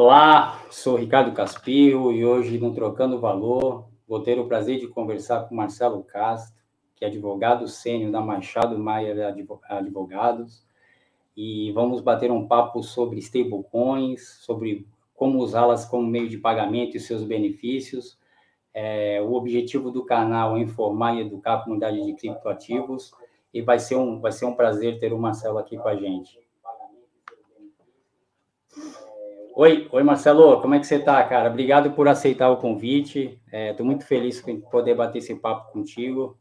Olá, sou Ricardo Caspio e hoje no Trocando Valor vou ter o prazer de conversar com Marcelo Castro, que é advogado sênior da Machado Maia Advogados, e vamos bater um papo sobre stablecoins, sobre como usá-las como meio de pagamento e seus benefícios. É, o objetivo do canal é informar e educar a comunidade de criptoativos e vai ser um, vai ser um prazer ter o Marcelo aqui com a gente. Oi, oi Marcelo, como é que você está, cara? Obrigado por aceitar o convite. Estou é, muito feliz em poder bater esse papo contigo.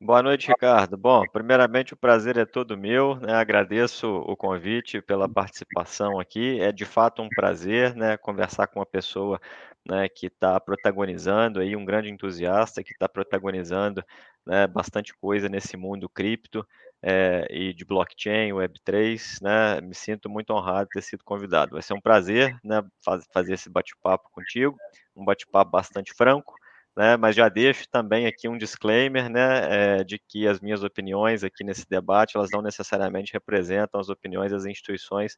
Boa noite, Ricardo. Bom, primeiramente o prazer é todo meu, né? Agradeço o convite pela participação aqui. É de fato um prazer, né, conversar com uma pessoa, né, que está protagonizando aí um grande entusiasta que está protagonizando, né, bastante coisa nesse mundo cripto é, e de blockchain, Web3, né? Me sinto muito honrado de ter sido convidado. Vai ser um prazer, né, faz, fazer esse bate-papo contigo, um bate-papo bastante franco, né? Mas já deixo também aqui um disclaimer, né, é, de que as minhas opiniões aqui nesse debate, elas não necessariamente representam as opiniões das instituições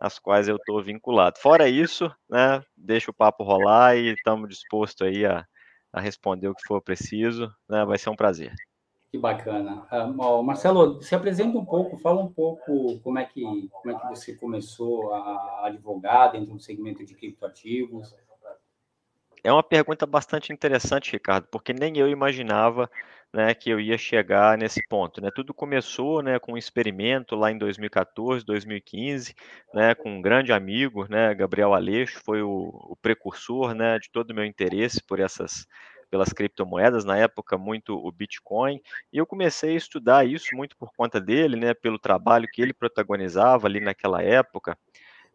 às quais eu estou vinculado. Fora isso, né, deixa o papo rolar e estamos dispostos aí a, a responder o que for preciso, né? Vai ser um prazer. Que bacana. Uh, Marcelo, se apresenta um pouco, fala um pouco como é que, como é que você começou a advogar dentro do segmento de criptoativos. É uma pergunta bastante interessante, Ricardo, porque nem eu imaginava né, que eu ia chegar nesse ponto. Né? Tudo começou né, com um experimento lá em 2014, 2015, né, com um grande amigo, né, Gabriel Aleixo, foi o, o precursor né, de todo o meu interesse por essas pelas criptomoedas, na época muito o Bitcoin, e eu comecei a estudar isso muito por conta dele, né, pelo trabalho que ele protagonizava ali naquela época.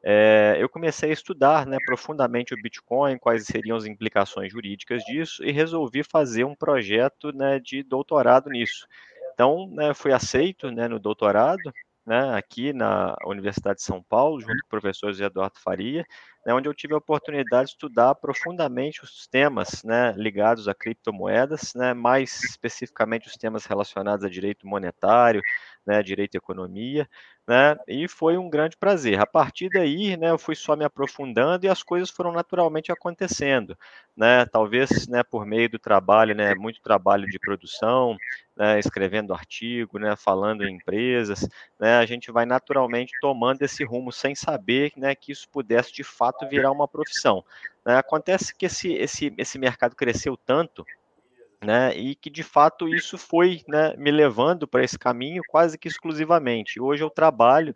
É, eu comecei a estudar né, profundamente o Bitcoin, quais seriam as implicações jurídicas disso, e resolvi fazer um projeto né, de doutorado nisso. Então, né, fui aceito né, no doutorado, né, aqui na Universidade de São Paulo, junto com o professor José Eduardo Faria, né, onde eu tive a oportunidade de estudar profundamente os temas né, ligados a criptomoedas, né, mais especificamente os temas relacionados a direito monetário, né, direito e economia, né, e foi um grande prazer. A partir daí, né, eu fui só me aprofundando e as coisas foram naturalmente acontecendo, né, talvez, né, por meio do trabalho, né, muito trabalho de produção, né, escrevendo artigo, né, falando em empresas, né, a gente vai naturalmente tomando esse rumo sem saber, né, que isso pudesse de fato virar uma profissão. Né. Acontece que esse, esse, esse mercado cresceu tanto, né, e que de fato isso foi né, me levando para esse caminho quase que exclusivamente. Hoje eu trabalho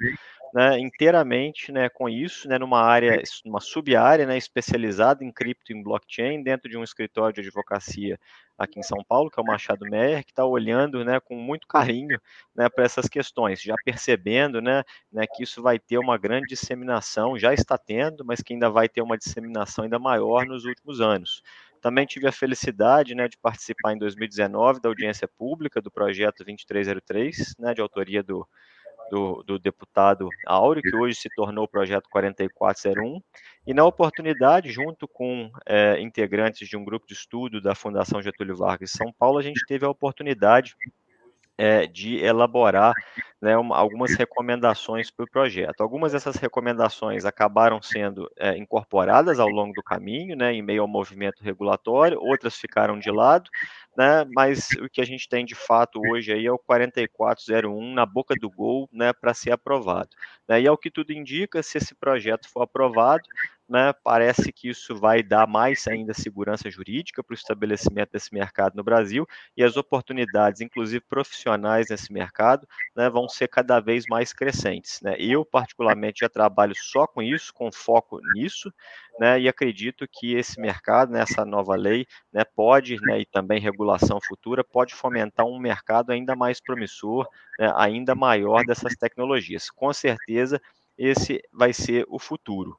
né, inteiramente né, com isso, né, numa área, numa sub-área né, especializada em cripto e em blockchain, dentro de um escritório de advocacia aqui em São Paulo, que é o Machado Meyer, que está olhando né, com muito carinho né, para essas questões, já percebendo né, né, que isso vai ter uma grande disseminação, já está tendo, mas que ainda vai ter uma disseminação ainda maior nos últimos anos. Também tive a felicidade né, de participar em 2019 da audiência pública do projeto 2303, né, de autoria do, do, do, deputado Áureo, que hoje se tornou o projeto 4401, e na oportunidade, junto com é, integrantes de um grupo de estudo da Fundação Getúlio Vargas de São Paulo, a gente teve a oportunidade é, de elaborar né, uma, algumas recomendações para o projeto. Algumas dessas recomendações acabaram sendo é, incorporadas ao longo do caminho, né, em meio ao movimento regulatório, outras ficaram de lado, né, mas o que a gente tem de fato hoje aí é o 4401 na boca do gol né, para ser aprovado. Né, e ao que tudo indica, se esse projeto for aprovado, né, parece que isso vai dar mais ainda segurança jurídica para o estabelecimento desse mercado no Brasil e as oportunidades, inclusive profissionais nesse mercado, né, vão ser cada vez mais crescentes. Né. Eu, particularmente, já trabalho só com isso, com foco nisso, né, e acredito que esse mercado, né, essa nova lei, né, pode, né, e também regulação futura, pode fomentar um mercado ainda mais promissor, né, ainda maior dessas tecnologias. Com certeza, esse vai ser o futuro.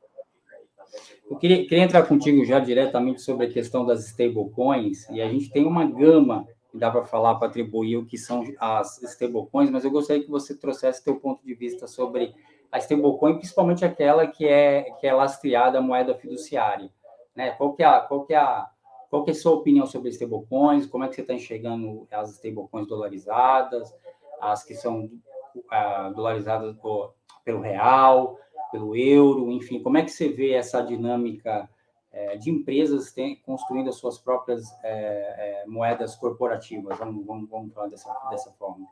Eu queria, queria, entrar contigo já diretamente sobre a questão das stablecoins, e a gente tem uma gama que dá para falar para atribuir o que são as stablecoins, mas eu gostaria que você trouxesse teu ponto de vista sobre a stablecoin, principalmente aquela que é que é lastreada moeda fiduciária, né? Qual que é a, qual que é a qual que é a sua opinião sobre stablecoins? Como é que você está enxergando as stablecoins dolarizadas, as que são uh, dolarizadas por, pelo real? Pelo euro, enfim, como é que você vê essa dinâmica é, de empresas tem, construindo as suas próprias é, é, moedas corporativas? Vamos, vamos, vamos falar dessa, dessa forma.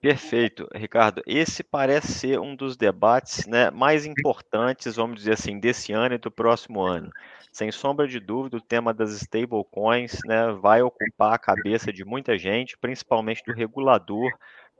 Perfeito, Ricardo. Esse parece ser um dos debates né, mais importantes, vamos dizer assim, desse ano e do próximo ano. Sem sombra de dúvida, o tema das stablecoins né, vai ocupar a cabeça de muita gente, principalmente do regulador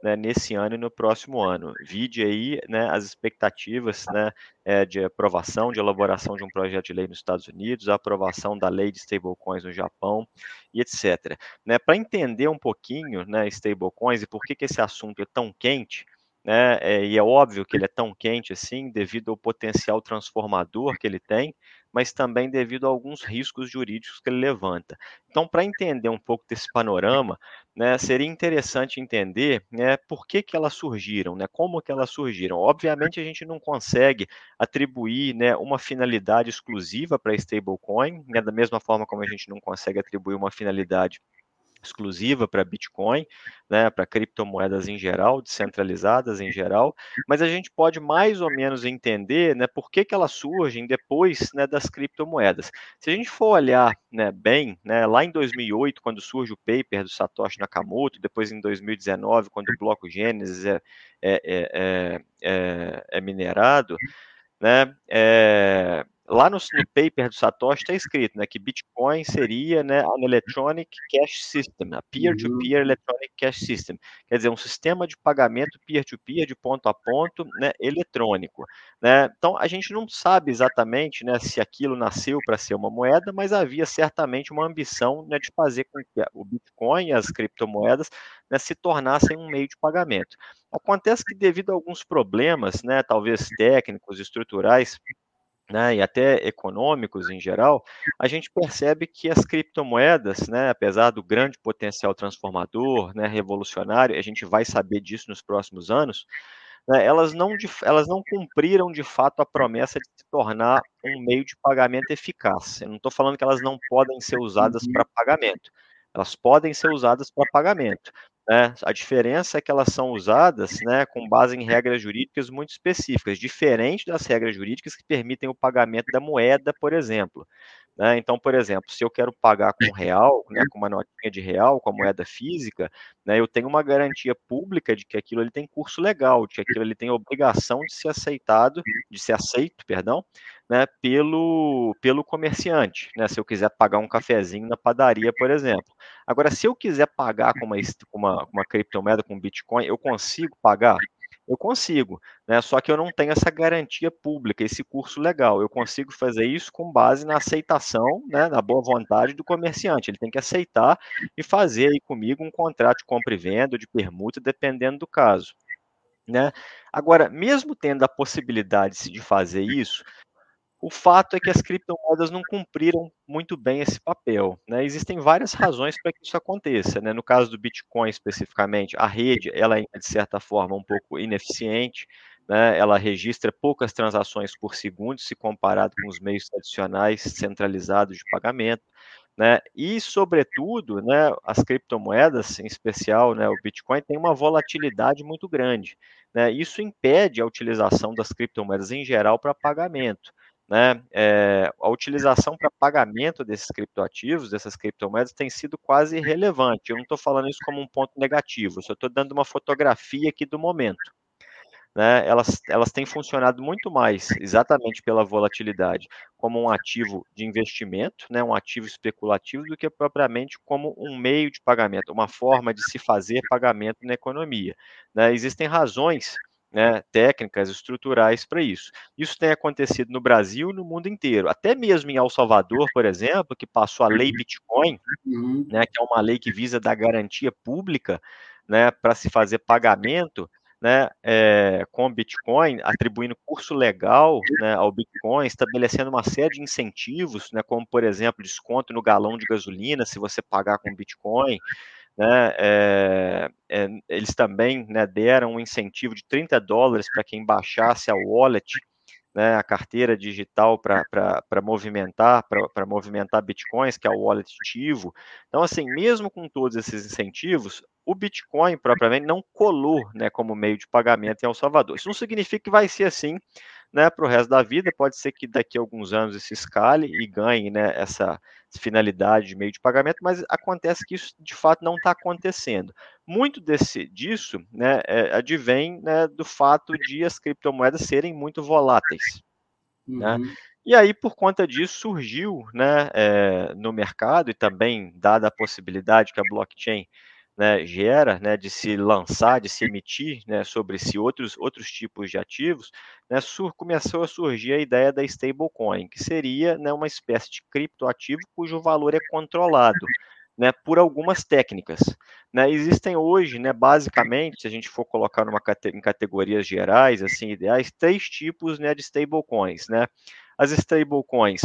né, nesse ano e no próximo ano. Vide aí né, as expectativas né, é, de aprovação, de elaboração de um projeto de lei nos Estados Unidos, a aprovação da lei de stablecoins no Japão e etc. Né, Para entender um pouquinho né, stablecoins e por que, que esse assunto é tão quente, né, é, e é óbvio que ele é tão quente assim, devido ao potencial transformador que ele tem, mas também devido a alguns riscos jurídicos que ele levanta. Então, para entender um pouco desse panorama, né, seria interessante entender né, por que, que elas surgiram, né, como que elas surgiram. Obviamente, a gente não consegue atribuir né, uma finalidade exclusiva para stablecoin, né, da mesma forma como a gente não consegue atribuir uma finalidade exclusiva para Bitcoin, né, para criptomoedas em geral, descentralizadas em geral, mas a gente pode mais ou menos entender né, por que, que elas surgem depois né, das criptomoedas. Se a gente for olhar né, bem, né, lá em 2008, quando surge o paper do Satoshi Nakamoto, depois em 2019, quando o bloco Gênesis é, é, é, é, é minerado, né, é, lá no, no, paper do Satoshi está escrito né, que Bitcoin seria né, an electronic cash system, a peer-to-peer -peer electronic cash system, quer dizer, um sistema de pagamento peer-to-peer, -peer, de ponto a ponto, né, eletrônico. Né? Então, a gente não sabe exatamente né, se aquilo nasceu para ser uma moeda, mas havia certamente uma ambição né, de fazer com que o Bitcoin e as criptomoedas né, se tornassem um meio de pagamento. Acontece que, devido a alguns problemas, né, talvez técnicos, estruturais, né, e até econômicos em geral, a gente percebe que as criptomoedas, né, apesar do grande potencial transformador, né, revolucionário, a gente vai saber disso nos próximos anos, né, elas, não, elas não cumpriram de fato a promessa de se tornar um meio de pagamento eficaz. Eu não estou falando que elas não podem ser usadas para pagamento, elas podem ser usadas para pagamento, né? A diferença é que elas são usadas né, com base em regras jurídicas muito específicas, diferente das regras jurídicas que permitem o pagamento da moeda, por exemplo. Né? Então, por exemplo, se eu quero pagar com real, né, com uma notinha de real, com a moeda física, né, eu tenho uma garantia pública de que aquilo ele tem curso legal, de que aquilo ele tem obrigação de ser aceitado, de ser aceito, perdão, né, pelo, pelo comerciante, né, se eu quiser pagar um cafezinho na padaria, por exemplo. Agora, se eu quiser pagar com uma, com uma, uma criptomoeda, com Bitcoin, eu consigo pagar? Eu consigo, né? Só que eu não tenho essa garantia pública, esse curso legal. Eu consigo fazer isso com base na aceitação, né, na boa vontade do comerciante. Ele tem que aceitar e fazer aí comigo um contrato de compra e venda, de permuta, dependendo do caso. Né? Agora, mesmo tendo a possibilidade de fazer isso, o fato é que as criptomoedas não cumpriram muito bem esse papel. Né? Existem várias razões para que isso aconteça. Né? No caso do Bitcoin especificamente, a rede ela é de certa forma um pouco ineficiente. Né? Ela registra poucas transações por segundo se comparado com os meios tradicionais centralizados de pagamento. Né? E, sobretudo, né, as criptomoedas, em especial né, o Bitcoin, tem uma volatilidade muito grande. Né? Isso impede a utilização das criptomoedas em geral para pagamento né, é, a utilização para pagamento desses criptoativos, dessas criptomoedas, tem sido quase irrelevante. Eu não estou falando isso como um ponto negativo, só estou dando uma fotografia aqui do momento. Né, elas, elas têm funcionado muito mais, exatamente pela volatilidade, como um ativo de investimento, né, um ativo especulativo, do que propriamente como um meio de pagamento, uma forma de se fazer pagamento na economia. Né, existem razões né, técnicas estruturais para isso. Isso tem acontecido no Brasil e no mundo inteiro. Até mesmo em El Salvador, por exemplo, que passou a lei Bitcoin, uhum. né, que é uma lei que visa dar garantia pública né, para se fazer pagamento né, é, com Bitcoin, atribuindo curso legal né, ao Bitcoin, estabelecendo uma série de incentivos, né, como, por exemplo, desconto no galão de gasolina se você pagar com Bitcoin, né, é, é, eles também né, deram um incentivo de 30 dólares para quem baixasse a wallet, né, a carteira digital para movimentar, para movimentar bitcoins, que é o wallet ativo. Então, assim, mesmo com todos esses incentivos, o Bitcoin propriamente não colou né, como meio de pagamento em El Salvador. Isso não significa que vai ser assim né, para o resto da vida. Pode ser que daqui a alguns anos isso escale e ganhe né, essa finalidade de meio de pagamento, mas acontece que isso de fato não está acontecendo. Muito desse, disso né, é, advém né, do fato de as criptomoedas serem muito voláteis. Né. Uhum. Né? E aí, por conta disso, surgiu né, é, no mercado, e também dada a possibilidade que a blockchain né, gera, né, de se lançar, de se emitir, né, sobre si outros, outros tipos de ativos, né, sur, começou a surgir a ideia da stablecoin, que seria né, uma espécie de criptoativo cujo valor é controlado, né, por algumas técnicas. Né, existem hoje, né, basicamente, se a gente for colocar numa, em categorias gerais, assim, ideais, três tipos né, de stablecoins. Né? As stablecoins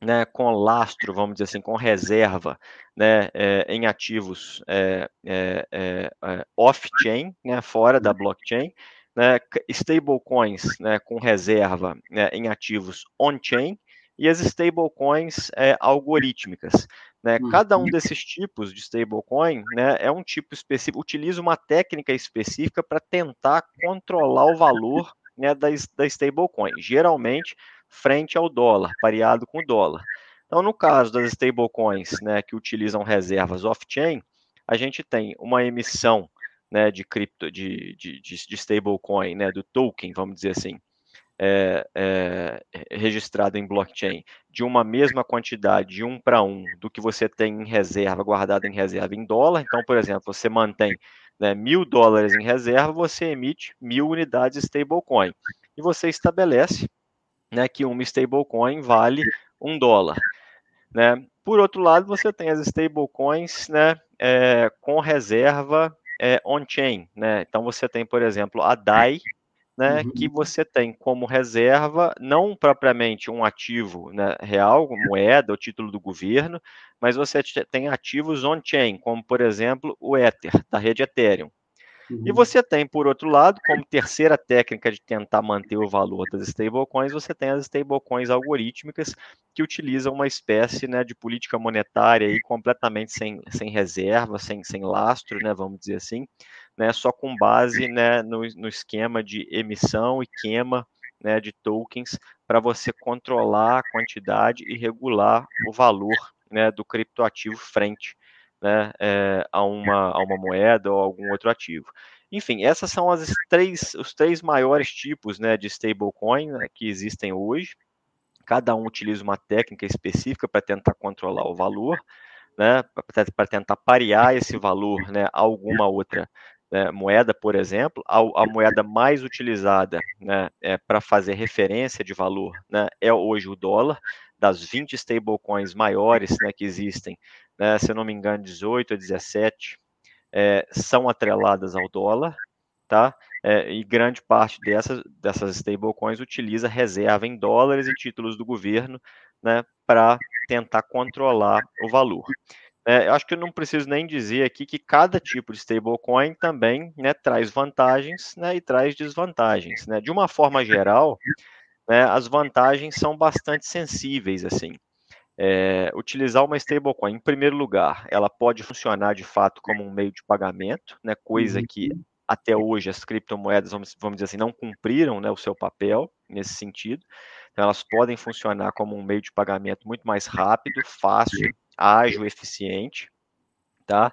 né, com lastro, vamos dizer assim, com reserva né, é, em ativos é, é, off-chain, né, fora da blockchain, né, stablecoins né, com reserva né, em ativos on-chain e as stablecoins algorítmicas. Né? Cada um uhum. desses tipos de stablecoin né, é um tipo específico, utiliza uma técnica específica para tentar controlar o valor né, da, da stablecoin. Geralmente, frente ao dólar, pareado com o dólar. Então, no caso das stablecoins né, que utilizam reservas off-chain, a gente tem uma emissão né, de cripto, de, de, de, stablecoin, né, do token, vamos dizer assim, é, é, registrado em blockchain, de uma mesma quantidade, de um para um, do que você tem em reserva, guardado em reserva em dólar. Então, por exemplo, você mantém né, mil dólares em reserva, você emite mil unidades stablecoin. E você estabelece né, que uma stablecoin vale um dólar. Né? Por outro lado, você tem as stablecoins né, é, com reserva é, on-chain. Né? Então, você tem, por exemplo, a DAI, né, uhum. que você tem como reserva, não propriamente um ativo né, real, moeda, o título do governo, mas você tem ativos on-chain, como, por exemplo, o Ether, da rede Ethereum. Uhum. E você tem, por outro lado, como terceira técnica de tentar manter o valor das stablecoins, você tem as stablecoins algorítmicas que utilizam uma espécie né, de política monetária aí completamente sem, sem reserva, sem, sem lastro, né, vamos dizer assim, né, só com base né, no, no esquema de emissão e queima né, de tokens para você controlar a quantidade e regular o valor né, do criptoativo frente né, é, a, uma, a uma moeda ou algum outro ativo. Enfim, essas são as três, os três maiores tipos né, de stablecoin né, que existem hoje. Cada um utiliza uma técnica específica para tentar controlar o valor, né, para tentar parear esse valor né, a alguma outra né, moeda, por exemplo. A, a, moeda mais utilizada né, é, para fazer referência de valor né, é hoje o dólar. Das 20 stablecoins maiores né, que existem, né, se eu não me engano, 18 a 17 é, são atreladas ao dólar, tá? É, e grande parte dessas, dessas stablecoins utiliza reserva em dólares e títulos do governo, né, para tentar controlar o valor. É, eu acho que eu não preciso nem dizer aqui que cada tipo de stablecoin também né, traz vantagens né, e traz desvantagens. Né? De uma forma geral, né, as vantagens são bastante sensíveis, assim é, utilizar uma stablecoin, em primeiro lugar, ela pode funcionar de fato como um meio de pagamento, né, coisa que uhum. até hoje as criptomoedas, vamos, vamos dizer assim, não cumpriram né, o seu papel nesse sentido. Então, elas podem funcionar como um meio de pagamento muito mais rápido, fácil, ágil, eficiente. Tá?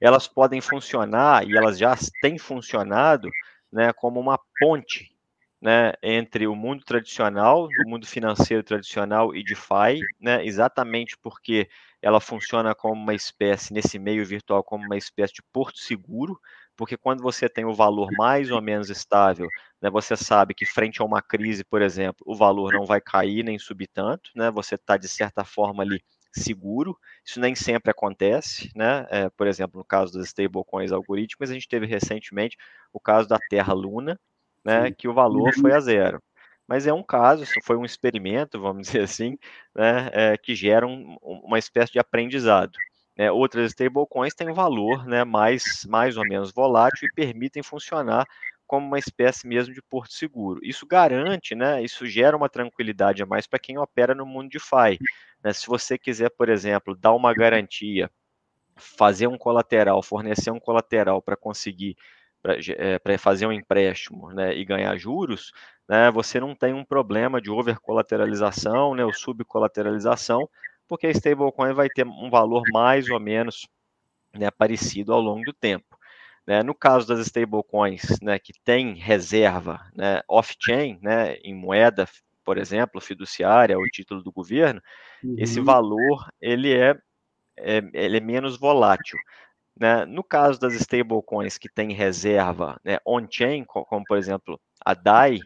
Elas podem funcionar, e elas já têm funcionado, né, como uma ponte né, entre o mundo tradicional, o mundo financeiro tradicional e DeFi, né, exatamente porque ela funciona como uma espécie, nesse meio virtual, como uma espécie de porto seguro, porque quando você tem o valor mais ou menos estável, né, você sabe que frente a uma crise, por exemplo, o valor não vai cair nem subir tanto, né, você está, de certa forma, ali seguro. Isso nem sempre acontece, né? É, por exemplo, no caso das stablecoins algorítmicas, a gente teve recentemente o caso da Terra Luna, né, que o valor foi a zero. Mas é um caso, isso foi um experimento, vamos dizer assim, né, é, que gera um, uma espécie de aprendizado. Né. Outras stablecoins têm um valor né, mais, mais ou menos volátil e permitem funcionar como uma espécie mesmo de porto seguro. Isso garante, né, isso gera uma tranquilidade a mais para quem opera no mundo de FI. Né. Se você quiser, por exemplo, dar uma garantia, fazer um colateral, fornecer um colateral para conseguir para é, fazer um empréstimo né, e ganhar juros, né, você não tem um problema de overcolateralização né, ou subcolateralização, porque a stablecoin vai ter um valor mais ou menos né, parecido ao longo do tempo. Né? No caso das stablecoins né, que tem reserva né, off-chain, né, em moeda, por exemplo, fiduciária ou título do governo, uhum. esse valor ele é, é, ele é menos volátil. Né? No caso das stablecoins que têm reserva né, on-chain, como por exemplo a DAI,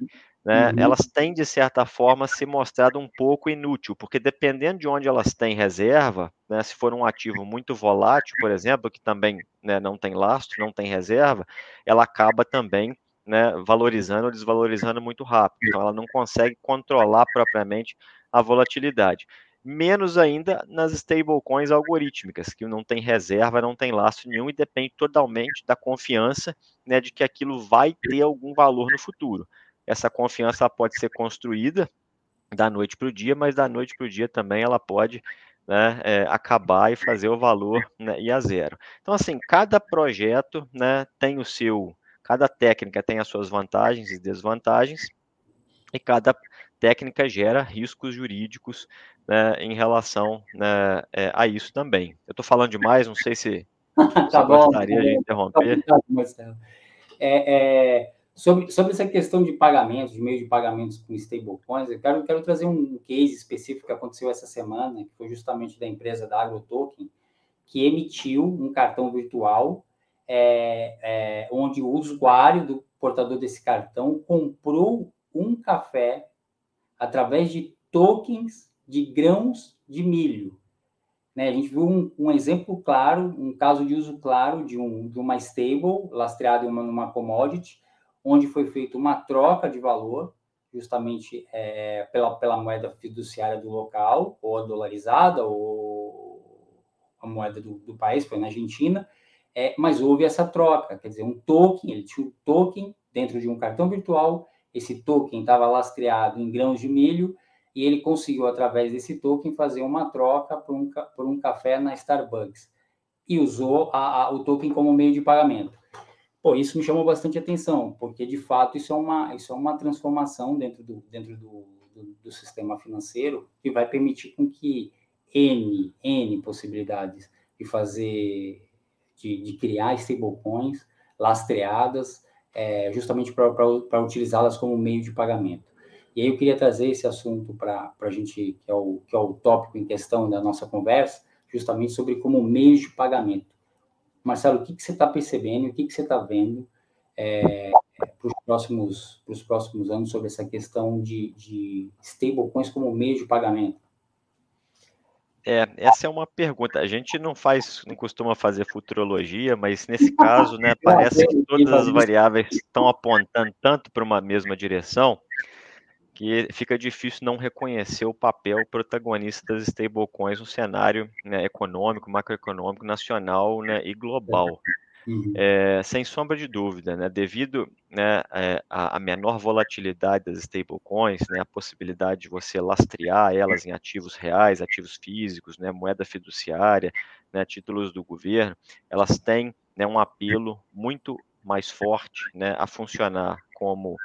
né, uhum. elas têm, de certa forma, se mostrado um pouco inútil, porque dependendo de onde elas têm reserva, né, se for um ativo muito volátil, por exemplo, que também né, não tem lastro, não tem reserva, ela acaba também né, valorizando ou desvalorizando muito rápido. Então, ela não consegue controlar propriamente a volatilidade. Menos ainda nas stablecoins algorítmicas, que não tem reserva, não tem lastro nenhum e depende totalmente da confiança né, de que aquilo vai ter algum valor no futuro essa confiança pode ser construída da noite para o dia, mas da noite para o dia também ela pode né, é, acabar e fazer o valor né, a zero. Então, assim, cada projeto né, tem o seu, cada técnica tem as suas vantagens e desvantagens, e cada técnica gera riscos jurídicos né, em relação né, é, a isso também. Eu estou falando demais, não sei se tá bom, gostaria de interromper. Tá é, é, Sobre, sobre essa questão de pagamentos, de meio de pagamentos com stablecoins, eu quero, quero trazer um case específico que aconteceu essa semana, que foi justamente da empresa da AgroToken, que emitiu um cartão virtual é, é, onde o usuário do portador desse cartão comprou um café através de tokens de grãos de milho. Né? A gente viu um, um, exemplo claro, um caso de uso claro de, um, de uma stable lastreada em uma, uma commodity, onde foi feita uma troca de valor, justamente é, pela, pela moeda fiduciária do local, ou a dolarizada, ou a moeda do, do país, foi na Argentina, é, mas houve essa troca, quer dizer, um token, ele tinha um token dentro de um cartão virtual, esse token estava lastreado em grãos de milho, e ele conseguiu, através desse token, fazer uma troca por um, por um café na Starbucks, e usou a, a, o token como meio de pagamento. Pô, isso me chamou bastante atenção, porque de fato isso é uma, isso é uma transformação dentro do, dentro do, do, do sistema financeiro que vai permitir com que N, N possibilidades de fazer, de, de criar stablecoins lastreadas, é, justamente para utilizá-las como meio de pagamento. E aí eu queria trazer esse assunto para a gente, que é, o, que é o tópico em questão da nossa conversa, justamente sobre como meio de pagamento. Marcelo, o que, que você está percebendo, o que, que você está vendo é, para os próximos, próximos anos sobre essa questão de, de stablecoins como meio de pagamento? É, essa é uma pergunta. A gente não faz, não costuma fazer futurologia, mas nesse caso, né, parece que todas as variáveis estão apontando tanto para uma mesma direção que fica difícil não reconhecer o papel protagonista das stablecoins no cenário né, econômico, macroeconômico, nacional né, e global. Uhum. É, sem sombra de dúvida, né, devido né, à, menor volatilidade das stablecoins, né, a possibilidade de você lastrear elas em ativos reais, ativos físicos, né, moeda fiduciária, né, títulos do governo, elas têm né, um apelo muito mais forte né, a funcionar como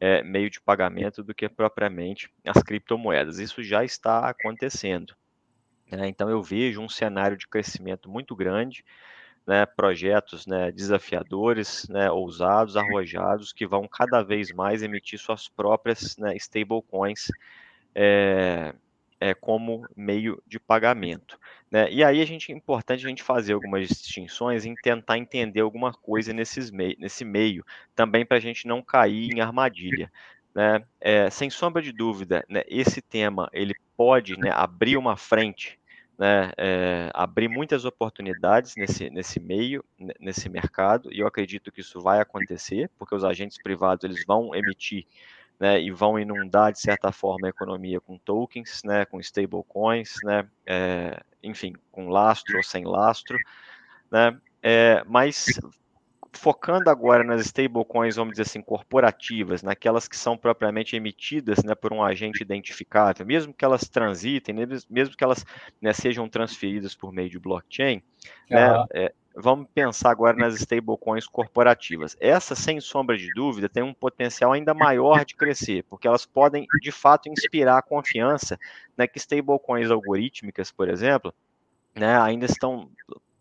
é, meio de pagamento do que propriamente as criptomoedas. Isso já está acontecendo. Né? Então, eu vejo um cenário de crescimento muito grande, né? projetos né, desafiadores, né, ousados, arrojados, que vão cada vez mais emitir suas próprias né, stablecoins. É, é, como meio de pagamento. Né? E aí a gente é importante a gente fazer algumas distinções e tentar entender alguma coisa nesses mei nesse meio, também para a gente não cair em armadilha. É, sem sombra de dúvida, esse tema ele pode abrir uma frente, né, é, abrir muitas oportunidades nesse, nesse meio, nesse mercado, e eu acredito que isso vai acontecer, porque os agentes privados eles vão emitir né, e vão inundar, de certa forma, a economia com tokens, né, com stablecoins, né, é, enfim, com lastro ou sem lastro, né, é, mas focando agora nas stablecoins, vamos dizer assim, corporativas, naquelas que são propriamente emitidas né, por um agente identificável, mesmo que elas transitem, né, mesmo que elas né, sejam transferidas por meio de blockchain, uhum. né, é, vamos pensar agora nas stablecoins corporativas. Essa, sem sombra de dúvida, tem um potencial ainda maior de crescer, porque elas podem, de fato, inspirar a confiança né, que stablecoins algorítmicas, por exemplo, né, ainda estão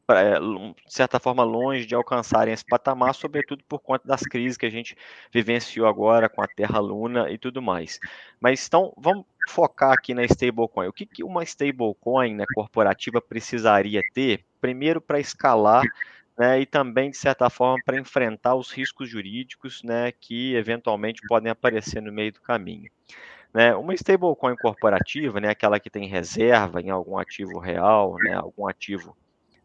é, de certa forma, longe de alcançarem esse patamar, sobretudo por conta das crises que a gente vivenciou agora com a Terra Luna e tudo mais. Mas então, vamos focar aqui na stablecoin. O que, que uma stablecoin né, corporativa precisaria ter, primeiro, para escalar né, e também, de certa forma, para enfrentar os riscos jurídicos né, que eventualmente podem aparecer no meio do caminho. Né, uma stablecoin corporativa, né, aquela que tem reserva em algum ativo real, né, algum ativo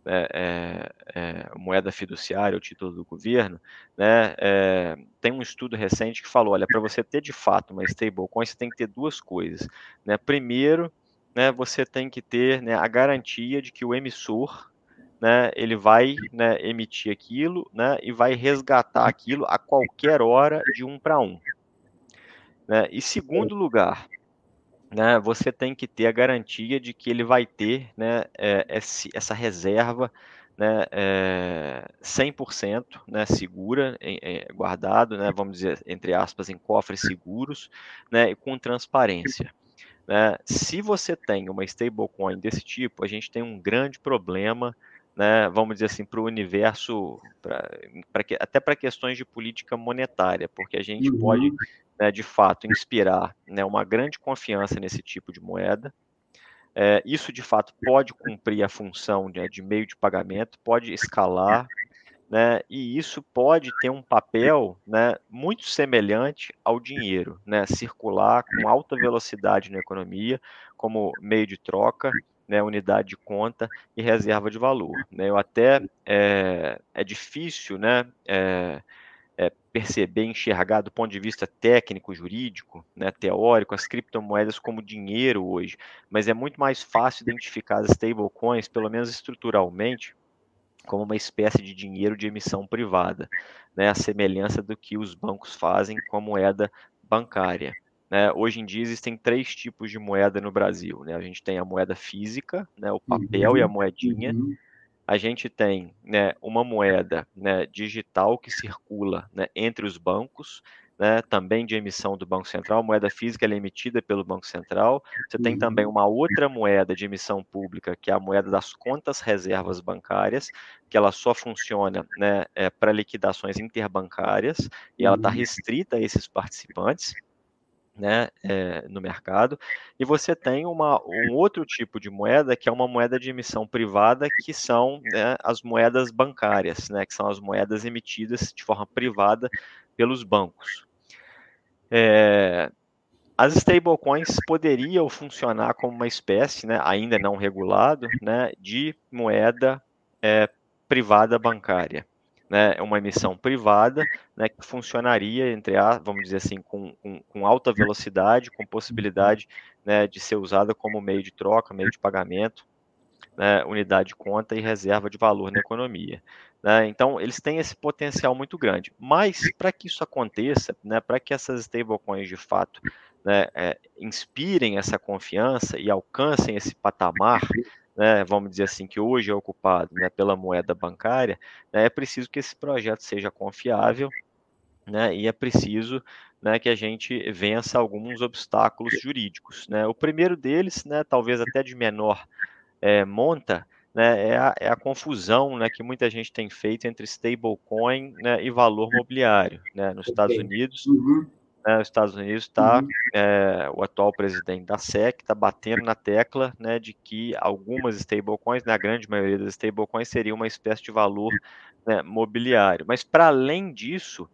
é, é, moeda fiduciária, o título do governo, né, é, tem um estudo recente que falou, olha, para você ter de fato uma stablecoin, você tem que ter duas coisas. Né? Primeiro, né, você tem que ter né, a garantia de que o emissor né, ele vai né, emitir aquilo né, e vai resgatar aquilo a qualquer hora de um para um. Né? E segundo lugar, né, você tem que ter a garantia de que ele vai ter né, é, esse, essa reserva né, é, 100% né, segura, é, guardado, né, vamos dizer, entre aspas, em cofres seguros né, e com transparência. Né? Se você tem uma stablecoin desse tipo, a gente tem um grande problema, né, vamos dizer assim, para o universo, pra, pra, até para questões de política monetária, porque a gente uhum. pode né, de fato inspirar né, uma grande confiança nesse tipo de moeda. É, isso de fato pode cumprir a função né, de meio de pagamento, pode escalar, né, e isso pode ter um papel né, muito semelhante ao dinheiro, né, circular com alta velocidade na economia, como meio de troca, né, unidade de conta e reserva de valor. Né, eu até é, é difícil, né, é, é, perceber, enxergar do ponto de vista técnico, jurídico, né, teórico, as criptomoedas como dinheiro hoje, mas é muito mais fácil identificar as stablecoins, pelo menos estruturalmente, como uma espécie de dinheiro de emissão privada, né, a semelhança do que os bancos fazem com a moeda bancária. Né? Hoje em dia existem três tipos de moeda no Brasil. Né? A gente tem a moeda física, né, o papel uhum, e a uhum, moedinha. Uhum a gente tem né, uma moeda né, digital que circula né, entre os bancos, né, também de emissão do Banco Central, a moeda física é emitida pelo Banco Central. Você tem também uma outra moeda de emissão pública, que é a moeda das contas reservas bancárias, que ela só funciona né, é, para liquidações interbancárias e ela está uhum. restrita a esses participantes né, é, no mercado, e você tem uma, um outro tipo de moeda, que é uma moeda de emissão privada, que são né, as moedas bancárias, né, que são as moedas emitidas de forma privada pelos bancos. É, as stablecoins poderiam funcionar como uma espécie, né, ainda não regulado, né, de moeda é, privada bancária né, é uma emissão privada, né, que funcionaria, entre a, vamos dizer assim, com, com, com alta velocidade, com possibilidade né, de ser usada como meio de troca, meio de pagamento, né, unidade de conta e reserva de valor na economia. Né? Então, eles têm esse potencial muito grande. Mas, para que isso aconteça, né, para que essas stablecoins de fato né, é, inspirem essa confiança e alcancem esse patamar né, vamos dizer assim, que hoje é ocupado né, pela moeda bancária, né, é preciso que esse projeto seja confiável né, e é preciso né, que a gente vença alguns obstáculos jurídicos. Né. O primeiro deles, né, talvez até de menor é, monta, né, é, a, é, a, confusão né, que muita gente tem feito entre stablecoin né, e valor mobiliário. Né, nos Estados Unidos, uhum né, os Estados Unidos está, uhum. é, o atual presidente da SEC está batendo na tecla né, de que algumas stablecoins, né, a grande maioria das stablecoins, seria uma espécie de valor né, mobiliário. Mas para além disso,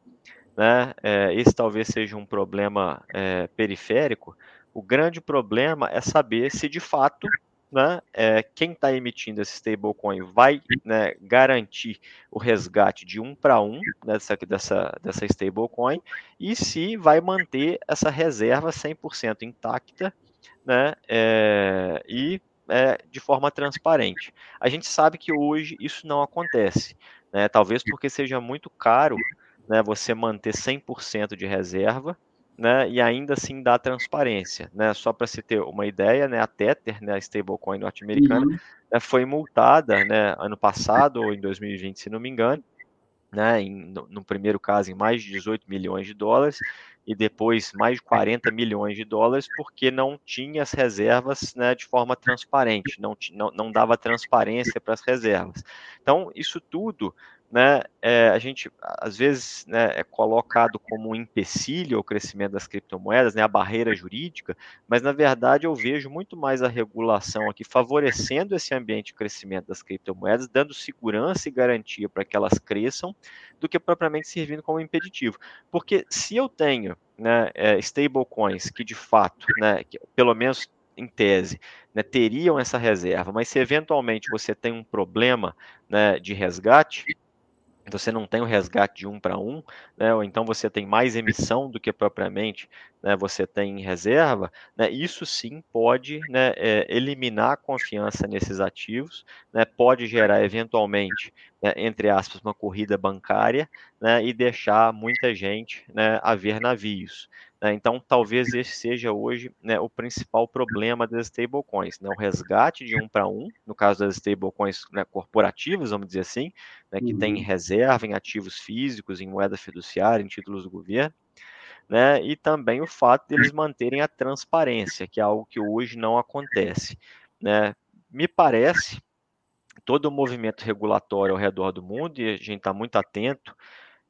né, é, esse talvez seja um problema é, periférico, o grande problema é saber se de fato né, é, quem está emitindo esse stablecoin vai né, garantir o resgate de um para um dessa, dessa, dessa stablecoin e se vai manter essa reserva 100% intacta né, é, e é, de forma transparente. A gente sabe que hoje isso não acontece. né? Talvez porque seja muito caro, né, você manter 100% de reserva, né, e ainda assim dar transparência, né? Só para se ter uma ideia, né, a Tether, né, a stablecoin norte-americana, uhum. né, foi multada, né, ano passado ou em 2020, se não me engano, né, em, no, no, primeiro caso em mais de 18 milhões de dólares e depois mais de 40 milhões de dólares porque não tinha as reservas né, de forma transparente, não, não, não dava transparência para as reservas. Então, isso tudo né, é, a gente às vezes né, é colocado como um empecilho ao crescimento das criptomoedas, né, a barreira jurídica, mas na verdade eu vejo muito mais a regulação aqui favorecendo esse ambiente de crescimento das criptomoedas, dando segurança e garantia para que elas cresçam, do que propriamente servindo como impeditivo. Porque se eu tenho né, é, stablecoins que de fato, né, que, pelo menos em tese, né, teriam essa reserva, mas se eventualmente você tem um problema né, de resgate, você não tem o resgate de um para um, né, ou então você tem mais emissão do que propriamente né, você tem em reserva, né, isso sim pode né, é, eliminar a confiança nesses ativos, né, pode gerar eventualmente, né, entre aspas, uma corrida bancária e deixar muita gente a ver navios. Né? Então, talvez esse seja hoje né, o principal problema das stablecoins, né? o resgate de um para um, no caso das stablecoins né, corporativas, vamos dizer assim, né, que uhum. tem reserva em ativos físicos, em moeda fiduciária, em títulos do governo, né, e também o fato deles manterem a transparência, que é algo que hoje não acontece. Né. Me parece todo o movimento regulatório ao redor do mundo, e a gente está muito atento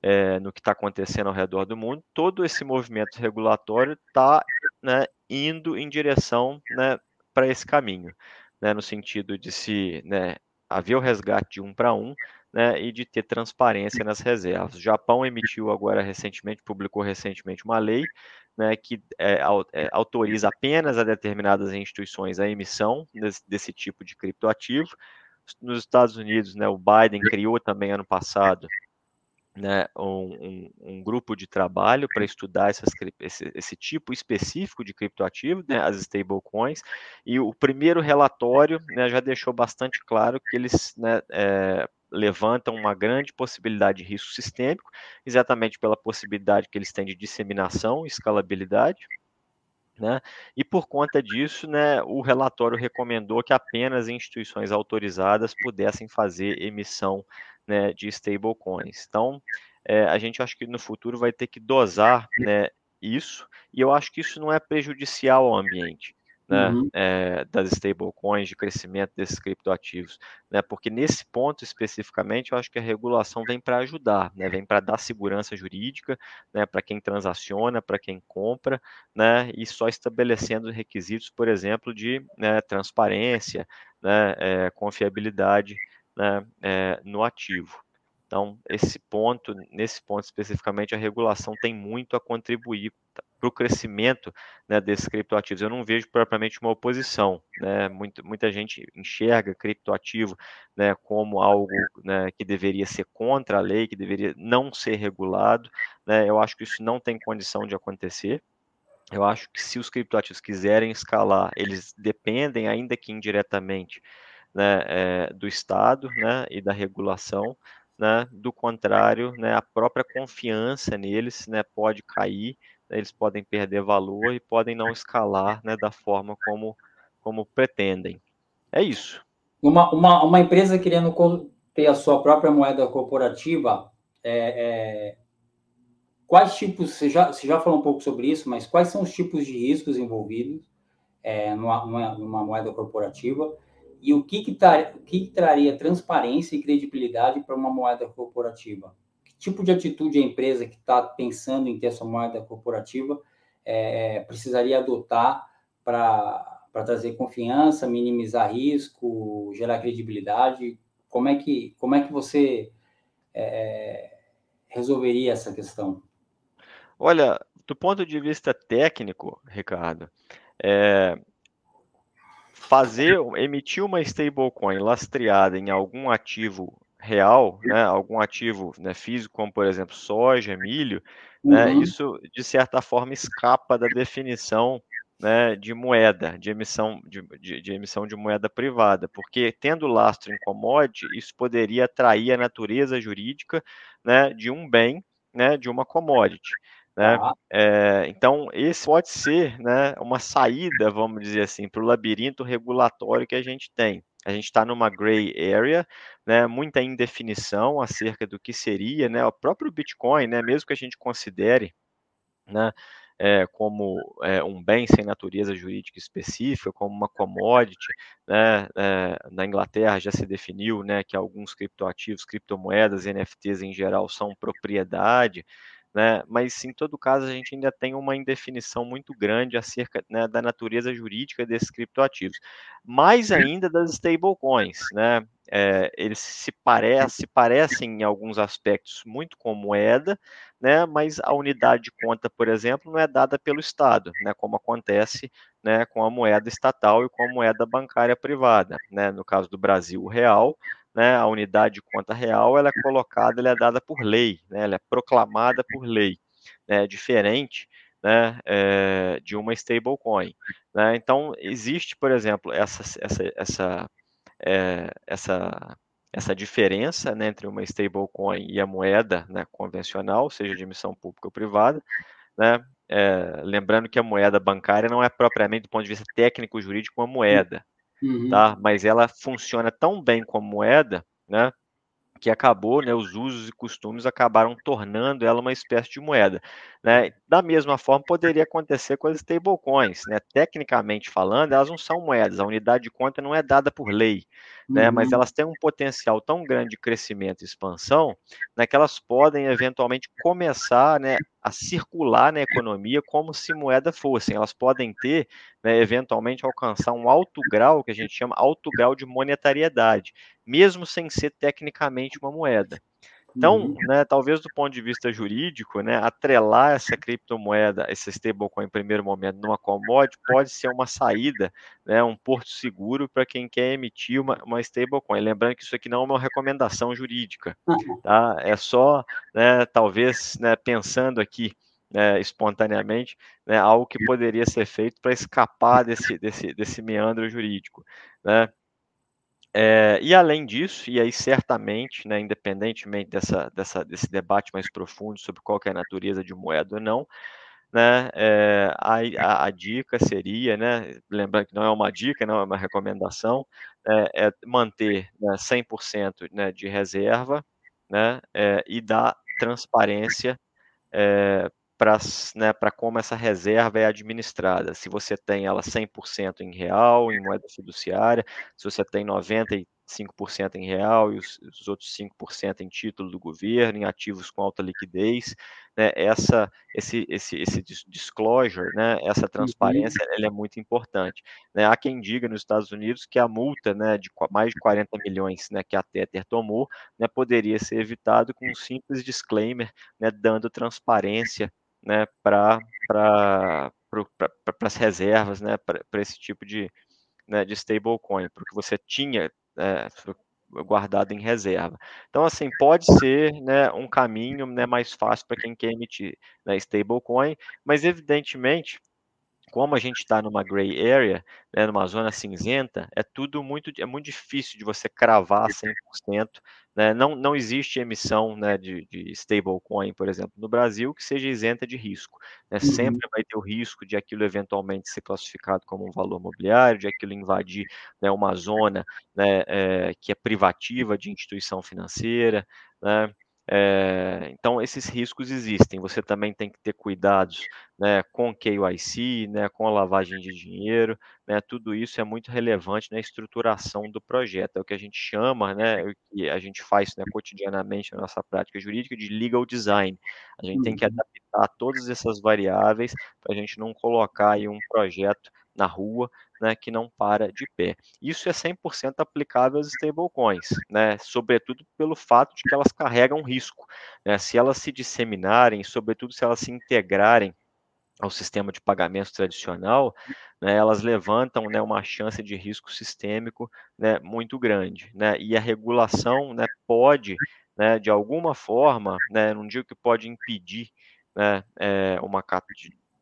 é, no que está acontecendo ao redor do mundo, todo esse movimento regulatório está né, indo em direção né, para esse caminho, né, no sentido de se né, haver o resgate de um para um né, e de ter transparência nas reservas. O Japão emitiu agora recentemente, publicou recentemente uma lei né, que é, é, autoriza apenas a determinadas instituições a emissão desse, desse tipo de criptoativo. Nos Estados Unidos, o Biden criou também ano passado né, um, um, grupo de trabalho para estudar essas, esse, esse, tipo específico de criptoativo, né, as stablecoins, e o primeiro relatório né, já deixou bastante claro que eles é, levantam uma grande possibilidade de risco sistêmico, exatamente pela possibilidade que eles têm de disseminação e escalabilidade, né? E por conta disso, né, o relatório recomendou que apenas instituições autorizadas pudessem fazer emissão né, de stablecoins. Então, é, a gente acha que no futuro vai ter que dosar né, isso, e eu acho que isso não é prejudicial ao ambiente. Né, uhum. é, das stablecoins, de crescimento desses criptoativos, né, porque nesse ponto especificamente eu acho que a regulação vem para ajudar, né, vem para dar segurança jurídica né, para quem transaciona, para quem compra, né, e só estabelecendo requisitos, por exemplo, de né, transparência, né, é, confiabilidade né, é, no ativo. Então, esse ponto, nesse ponto especificamente, a regulação tem muito a contribuir para o crescimento né, desses criptoativos. Eu não vejo propriamente uma oposição. Né? Muito, muita gente enxerga criptoativo né, como algo né, que deveria ser contra a lei, que deveria não ser regulado. Né? Eu acho que isso não tem condição de acontecer. Eu acho que se os criptoativos quiserem escalar, eles dependem, ainda que indiretamente, né, é, do Estado né, e da regulação. Né, do contrário, né, a própria confiança neles né, pode cair, né, eles podem perder valor e podem não escalar né, da forma como, como pretendem. É isso. Uma, uma, uma empresa querendo ter a sua própria moeda corporativa, é, é, quais tipos, você já, você já falou um pouco sobre isso, mas quais são os tipos de riscos envolvidos é, numa, numa moeda corporativa? E o que, que, tar, o que, que traria transparência e credibilidade para uma moeda corporativa? Que tipo de atitude a empresa que está pensando em ter sua moeda corporativa é, precisaria adotar para trazer confiança, minimizar risco, gerar credibilidade? Como é que, como é que você é, resolveria essa questão? Olha, do ponto de vista técnico, Ricardo, é, fazer, emitir uma stablecoin lastreada em algum ativo real, né, algum ativo né, físico, como por exemplo soja, milho, né, uhum. né, isso de certa forma escapa da definição né, de moeda, de emissão de, de, de, emissão de moeda privada, porque tendo lastro em commodity, isso poderia atrair a natureza jurídica né, de um bem, né, de uma commodity. Né? Ah. É, então, esse pode ser né, uma saída, vamos dizer assim, para o labirinto regulatório que a gente tem. A gente está numa gray area, né, muita indefinição acerca do que seria né, o próprio Bitcoin, né, mesmo que a gente considere né, é, como é, um bem sem natureza jurídica específica, como uma commodity. Né, é, na Inglaterra já se definiu né, que alguns criptoativos, criptomoedas, NFTs em geral, são propriedade. Né, mas em todo caso a gente ainda tem uma indefinição muito grande acerca né, da natureza jurídica desses criptoativos, mais ainda das stablecoins, né? É, eles se, parece, se parecem em alguns aspectos muito com moeda, né, mas a unidade de conta, por exemplo, não é dada pelo Estado, né, como acontece né, com a moeda estatal e com a moeda bancária privada. Né, no caso do Brasil, o real, né, a unidade de conta real ela é colocada, ela é dada por lei, né, ela é proclamada por lei, né, diferente né, é, de uma stablecoin. Né? Então, existe, por exemplo, essa, essa, essa, é, essa essa diferença né, entre uma stablecoin e a moeda né, convencional, seja de emissão pública ou privada, né, é, lembrando que a moeda bancária não é propriamente, do ponto de vista técnico-jurídico, uma moeda, uhum. tá? mas ela funciona tão bem como moeda, né, que acabou, né, os usos e costumes acabaram tornando ela uma espécie de moeda. Né? Da mesma forma, poderia acontecer com as stablecoins. Né? Tecnicamente falando, elas não são moedas, a unidade de conta não é dada por lei, né? mas uhum. elas têm um potencial tão grande de crescimento e expansão né, que elas podem eventualmente começar né, a circular na economia como se moeda fossem. Elas podem ter, né, eventualmente, alcançar um alto grau, que a gente chama alto grau de monetariedade, mesmo sem ser tecnicamente uma moeda. Então, uhum. né, talvez do ponto de vista jurídico, né, atrelar essa criptomoeda, esse stablecoin em primeiro momento numa commodity pode ser uma saída, né, um porto seguro para quem quer emitir uma, uma stablecoin. Lembrando que isso aqui não é uma recomendação jurídica, tá? É só, né, talvez, né, pensando aqui né, espontaneamente, né, algo que poderia ser feito para escapar desse, desse, desse meandro jurídico. Né? É, e além disso, e aí certamente, né, independentemente dessa, dessa, desse debate mais profundo sobre qual é a natureza de moeda ou não, né, é, a, a, dica seria, né, lembrando que não é uma dica, não é uma recomendação, é, é manter né, 100% né, de reserva né, e dar transparência para né, como essa reserva é administrada. Se você tem ela 100% em real, em moeda fiduciária, se você tem 95% em real e os, os, outros 5% em título do governo, em ativos com alta liquidez, né, essa, esse, esse, esse disclosure, né, essa uhum. transparência, ela é muito importante. Né? Há quem diga nos Estados Unidos que a multa né, de mais de 40 milhões né, que a Tether tomou né, poderia ser evitado com um simples disclaimer, né, dando transparência né, para as reservas, né, para esse tipo de, né, de stablecoin, porque você tinha é, guardado em reserva. Então, assim, pode ser né, um caminho né, mais fácil para quem quer emitir né, stablecoin, mas evidentemente como a gente está numa gray area, né, numa zona cinzenta, é tudo muito, é muito difícil de você cravar 100%. Né? Não, não existe emissão né, de, de stablecoin, por exemplo, no Brasil, que seja isenta de risco. Né? Uhum. Sempre vai ter o risco de aquilo eventualmente ser classificado como um valor mobiliário, de aquilo invadir né, uma zona né, é, que é privativa de instituição financeira. Né? É, então, esses riscos existem. Você também tem que ter cuidados né, com KYC, né, com a lavagem de dinheiro. Né, tudo isso é muito relevante na estruturação do projeto. É o que a gente chama, né, o que a gente faz né, cotidianamente na nossa prática jurídica de legal design. A gente tem que uhum. adaptar todas essas variáveis para a gente não colocar aí um projeto na rua né, que não para de pé. Isso é 100% aplicável às stablecoins, né, sobretudo pelo fato de que elas carregam risco. Né, se elas se disseminarem, sobretudo se elas se integrarem ao sistema de pagamento tradicional, né, elas levantam né, uma chance de risco sistêmico né, muito grande. Né, e a regulação né, pode, né, de alguma forma, não digo que pode impedir é, uma,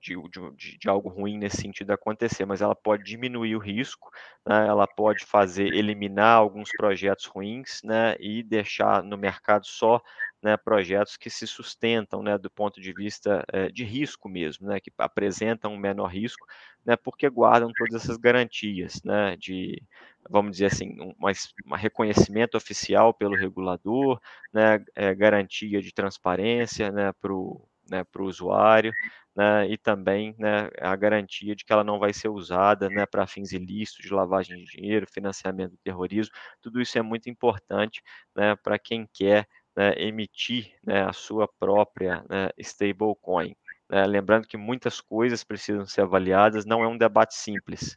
de, de, de, algo ruim nesse sentido acontecer, mas ela pode diminuir o risco, né, ela pode fazer eliminar alguns projetos ruins né, e deixar no mercado só né, projetos que se sustentam né, do ponto de vista é, de risco mesmo, né, que apresentam um menor risco, né, porque guardam todas essas garantias né, de, vamos dizer assim, um, um reconhecimento oficial pelo regulador, né, é, garantia de transparência né, para o né, usuário, né, e também né, a garantia de que ela não vai ser usada né, para fins ilícitos, de lavagem de dinheiro, financiamento do terrorismo. Tudo isso é muito importante né, para quem quer né, emitir né, a sua própria né, stablecoin. Né? Lembrando que muitas coisas precisam ser avaliadas, não é um debate simples,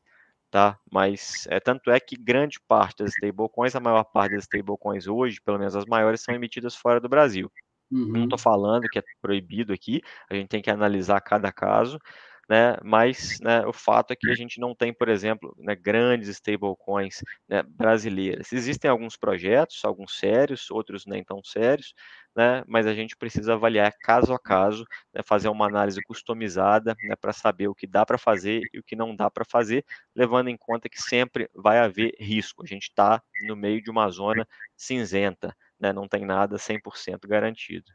tá? Mas é tanto é que grande parte das stablecoins, a maior parte das stablecoins hoje, pelo menos as maiores, são emitidas fora do Brasil. Uhum. Não estou falando que é proibido aqui, a gente tem que analisar cada caso, né? Mas né, o fato é que a gente não tem, por exemplo, né, grandes stablecoins né, brasileiras. Existem alguns projetos, alguns sérios, outros nem tão sérios, né? Mas a gente precisa avaliar caso a caso, né, fazer uma análise customizada né, para saber o que dá para fazer e o que não dá para fazer, levando em conta que sempre vai haver risco. A gente está no meio de uma zona cinzenta, né? Não tem nada 100% garantido.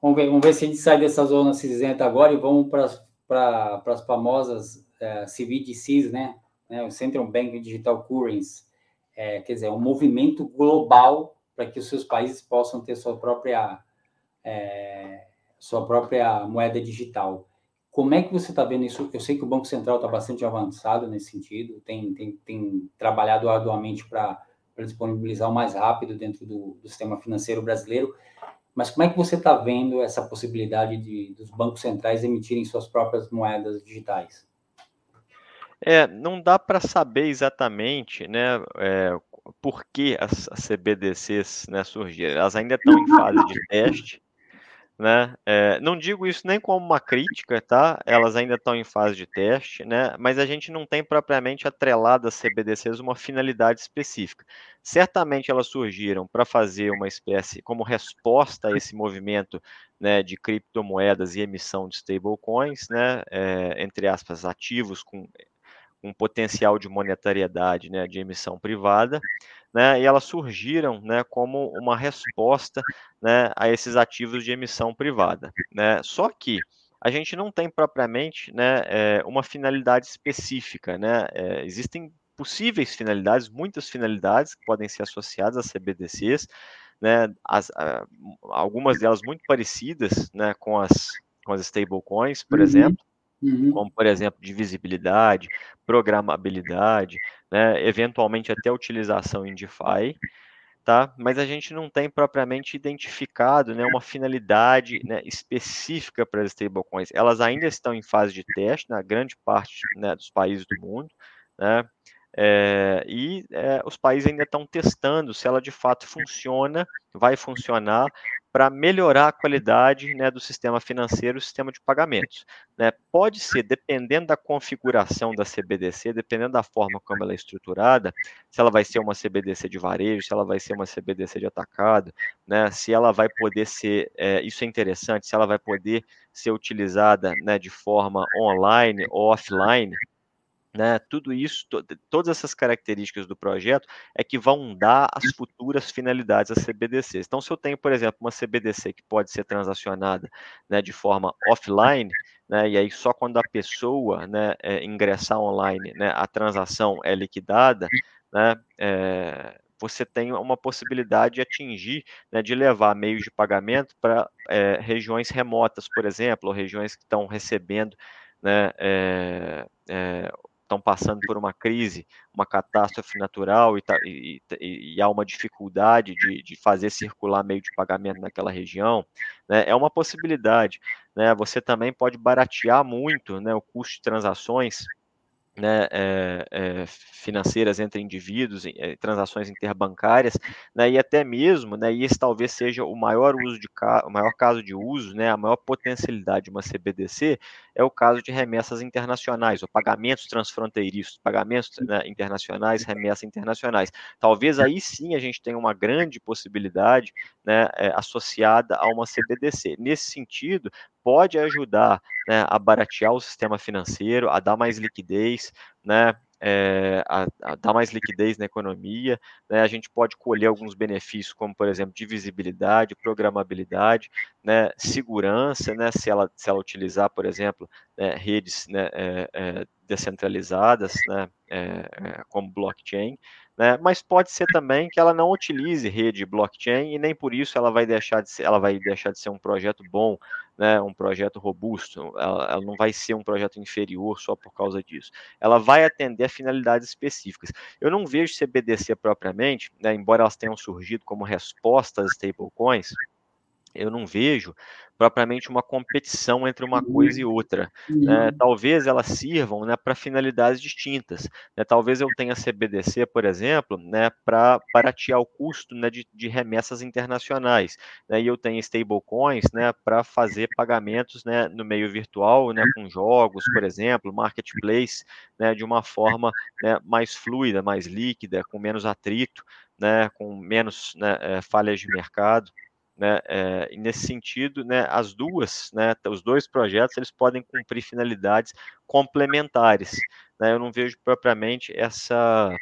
Vamos ver, vamos ver se a gente sai dessa zona cinzenta agora e vamos para as famosas é, CBDCs, né? né? O Central Bank Digital Currency, é, quer dizer, um movimento global para que os seus países possam ter sua própria é, sua própria moeda digital. Como é que você está vendo isso? Eu sei que o Banco Central está bastante avançado nesse sentido, tem, tem, tem trabalhado arduamente para disponibilizar o mais rápido dentro do, do sistema financeiro brasileiro. Mas como é que você está vendo essa possibilidade de, dos bancos centrais emitirem suas próprias moedas digitais? É, não dá para saber exatamente, né, é, por que as, as CBDCs né, surgiram. Elas ainda estão em fase de teste, né? É, não digo isso nem como uma crítica, tá? Elas ainda estão em fase de teste, né? Mas a gente não tem propriamente atrelado às CBDCs uma finalidade específica. Certamente elas surgiram para fazer uma espécie, como resposta a esse movimento né, de criptomoedas e emissão de stablecoins, né? É, entre aspas, ativos com um potencial de monetariedade, né, de emissão privada né, e elas surgiram né, como uma resposta né, a esses ativos de emissão privada. Né? Só que a gente não tem propriamente né, é, uma finalidade específica. Né? É, existem possíveis finalidades, muitas finalidades que podem ser associadas a CBDCs, né, as, a, algumas delas muito parecidas né, com, as, com as stablecoins, por uhum. exemplo, uhum. como, por exemplo, divisibilidade, programabilidade, né, eventualmente até utilização em DeFi, tá? Mas a gente não tem propriamente identificado, né, uma finalidade né, específica para as stablecoins. Elas ainda estão em fase de teste na grande parte né, dos países do mundo, né? É, e é, os países ainda estão testando se ela de fato funciona, vai funcionar para melhorar a qualidade né, do sistema financeiro e sistema de pagamentos. Né? Pode ser, dependendo da configuração da CBDC, dependendo da forma como ela é estruturada, se ela vai ser uma CBDC de varejo, se ela vai ser uma CBDC de atacado, né, se ela vai poder ser, é, isso é interessante, se ela vai poder ser utilizada né, de forma online ou offline, né, tudo isso, to, todas essas características do projeto é que vão dar as futuras finalidades das CBDCs. Então, se eu tenho, por exemplo, uma CBDC que pode ser transacionada né, de forma offline, né, e aí só quando a pessoa né, é, ingressar online, né, a transação é liquidada, né, é, você tem uma possibilidade de atingir, né, de levar meios de pagamento para é, regiões remotas, por exemplo, ou regiões que estão recebendo né, é, é, estão passando por uma crise, uma catástrofe natural e, tá, e, e, e há uma dificuldade de, de, fazer circular meio de pagamento naquela região, né, é uma possibilidade. Né, você também pode baratear muito né, o custo de transações né, é, é, financeiras entre indivíduos, é, transações interbancárias, né, e até mesmo, né, e esse talvez seja o maior uso de o maior caso de uso, né, a maior potencialidade de uma CBDC é o caso de remessas internacionais, ou pagamentos transfronteiriços, pagamentos né, internacionais, remessas internacionais. Talvez aí sim a gente tenha uma grande possibilidade né, é, associada a uma CBDC. Nesse sentido, pode ajudar né, a baratear o sistema financeiro, a dar mais liquidez, né, é, a, a, dar mais liquidez na economia. Né, a gente pode colher alguns benefícios, como, por exemplo, divisibilidade, programabilidade, né, segurança, né, se, ela, se ela utilizar, por exemplo, né, redes né, é, é, descentralizadas, né, como blockchain. Né, mas pode ser também que ela não utilize rede blockchain e nem por isso ela vai deixar de ser, ela vai deixar de ser um projeto bom, né, um projeto robusto, ela, ela, não vai ser um projeto inferior só por causa disso. Ela vai atender a finalidades específicas. Eu não vejo CBDC propriamente, né, embora elas tenham surgido como respostas às stablecoins, eu não vejo propriamente uma competição entre uma coisa e outra. Né? Uhum. Talvez elas sirvam né, para finalidades distintas. Né? Talvez eu tenha CBDC, por exemplo, né, para baratear o custo né, de, de, remessas internacionais. Né? E eu tenho stablecoins né, para fazer pagamentos né, no meio virtual, né, com jogos, por exemplo, marketplace, né, de uma forma né, mais fluida, mais líquida, com menos atrito, né, com menos né, eh, falhas de mercado. Né, é, e nesse sentido, né, as duas, né, os dois projetos, eles podem cumprir finalidades complementares. Né, eu não vejo propriamente essa,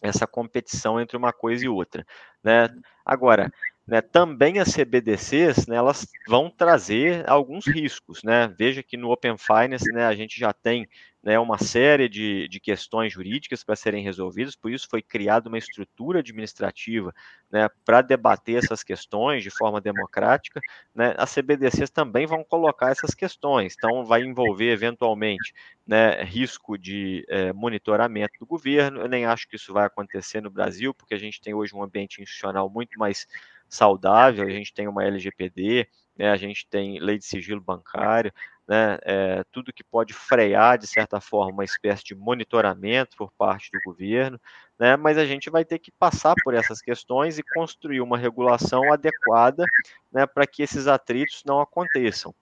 essa competição entre uma coisa e outra. Né. Agora, né, também as CBDCs, né, elas vão trazer alguns riscos, né? Veja que no Open Finance, né, a gente já tem né, uma série de, de questões jurídicas para serem resolvidas, por isso foi criada uma estrutura administrativa né, para debater essas questões de forma democrática. Né? As CBDCs também vão colocar essas questões, então vai envolver eventualmente né, risco de é, monitoramento do governo. Eu nem acho que isso vai acontecer no Brasil, porque a gente tem hoje um ambiente institucional muito mais saudável, a gente tem uma LGPD, né, a gente tem lei de sigilo bancário, né, é, tudo que pode frear, de certa forma, uma espécie de monitoramento por parte do governo, né, mas a gente vai ter que passar por essas questões e construir uma regulação adequada né, para que esses atritos não aconteçam.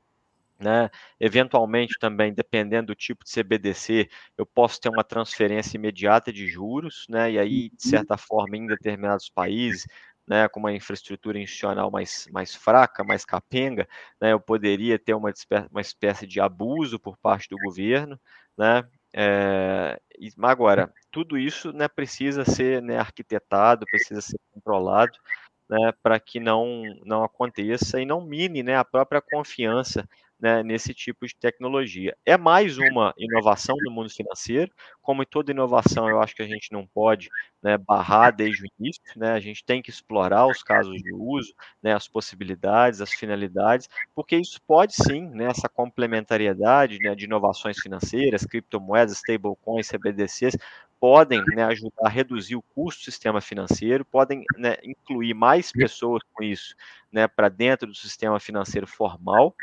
Né? Eventualmente, também, dependendo do tipo de CBDC, eu posso ter uma transferência imediata de juros, né? e aí, de uhum. certa forma, em determinados países, né, com uma infraestrutura institucional mais, mais fraca, mais capenga, né, eu poderia ter uma, uma espécie de abuso por parte do governo, né, é, agora, tudo isso né, precisa ser né, arquitetado, precisa ser controlado, né, para que não, não aconteça e não mine né, a própria confiança né, nesse tipo de tecnologia. É mais uma inovação do mundo financeiro, como em toda inovação, eu acho que a gente não pode né, barrar desde o início, né, a gente tem que explorar os casos de uso, né, as possibilidades, as finalidades, porque isso pode sim, né, essa complementariedade né, de inovações financeiras, criptomoedas, stablecoins, CBDCs, podem né, ajudar a reduzir o custo do sistema financeiro, podem né, incluir mais pessoas com isso né, para dentro do sistema financeiro formal,